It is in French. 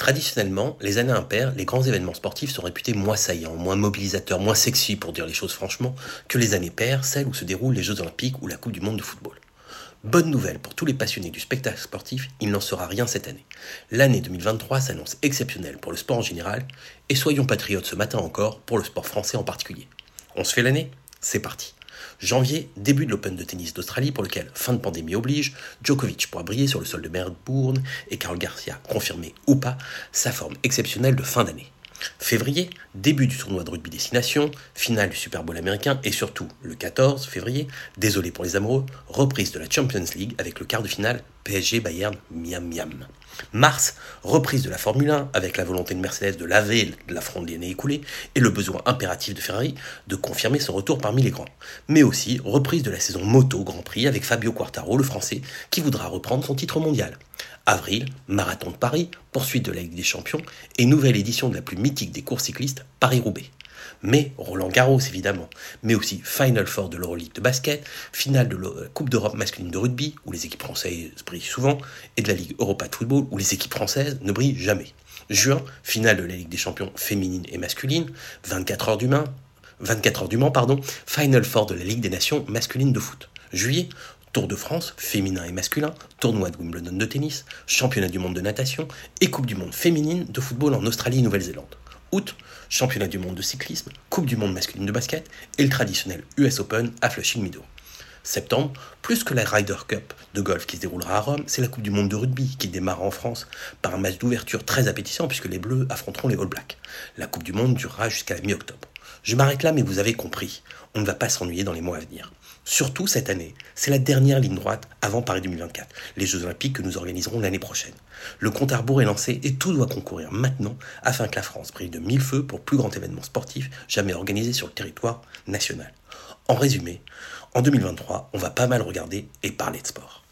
Traditionnellement, les années impaires, les grands événements sportifs sont réputés moins saillants, moins mobilisateurs, moins sexy pour dire les choses franchement, que les années paires, celles où se déroulent les Jeux Olympiques ou la Coupe du Monde de football. Bonne nouvelle pour tous les passionnés du spectacle sportif, il n'en sera rien cette année. L'année 2023 s'annonce exceptionnelle pour le sport en général, et soyons patriotes ce matin encore pour le sport français en particulier. On se fait l'année? C'est parti. Janvier, début de l'Open de tennis d'Australie pour lequel, fin de pandémie oblige, Djokovic pourra briller sur le sol de Melbourne et Carl Garcia confirmer ou pas sa forme exceptionnelle de fin d'année. Février, début du tournoi de rugby destination, finale du Super Bowl américain et surtout le 14 février, désolé pour les amoureux, reprise de la Champions League avec le quart de finale PSG Bayern Miam Miam. Mars, reprise de la Formule 1 avec la volonté de Mercedes de laver la fronde de l'année écoulée et le besoin impératif de Ferrari de confirmer son retour parmi les grands. Mais aussi reprise de la saison moto Grand Prix avec Fabio Quartaro, le français, qui voudra reprendre son titre mondial. Avril, Marathon de Paris, poursuite de la Ligue des Champions et nouvelle édition de la plus mythique des courses cyclistes, Paris-Roubaix. Mais Roland Garros évidemment, mais aussi Final Four de l'Euroleague de basket, finale de la Coupe d'Europe masculine de rugby, où les équipes françaises brillent souvent, et de la Ligue Europa de football, où les équipes françaises ne brillent jamais. Juin, finale de la Ligue des champions féminine et masculine, 24 heures du Mans, 24 heures du Mans, pardon, Final Four de la Ligue des Nations masculine de foot. Juillet, Tour de France, féminin et masculin, tournoi de Wimbledon de tennis, championnat du monde de natation et Coupe du monde féminine de football en Australie Nouvelle-Zélande. Août, championnat du monde de cyclisme, Coupe du monde masculine de basket et le traditionnel US Open à Flushing Meadow. Septembre, plus que la Ryder Cup de golf qui se déroulera à Rome, c'est la Coupe du monde de rugby qui démarre en France par un match d'ouverture très appétissant puisque les Bleus affronteront les All Blacks. La Coupe du monde durera jusqu'à la mi-octobre. Je m'arrête là mais vous avez compris, on ne va pas s'ennuyer dans les mois à venir. Surtout cette année, c'est la dernière ligne droite avant Paris 2024, les Jeux Olympiques que nous organiserons l'année prochaine. Le compte à rebours est lancé et tout doit concourir maintenant afin que la France brille de mille feux pour le plus grand événement sportif jamais organisé sur le territoire national. En résumé, en 2023, on va pas mal regarder et parler de sport.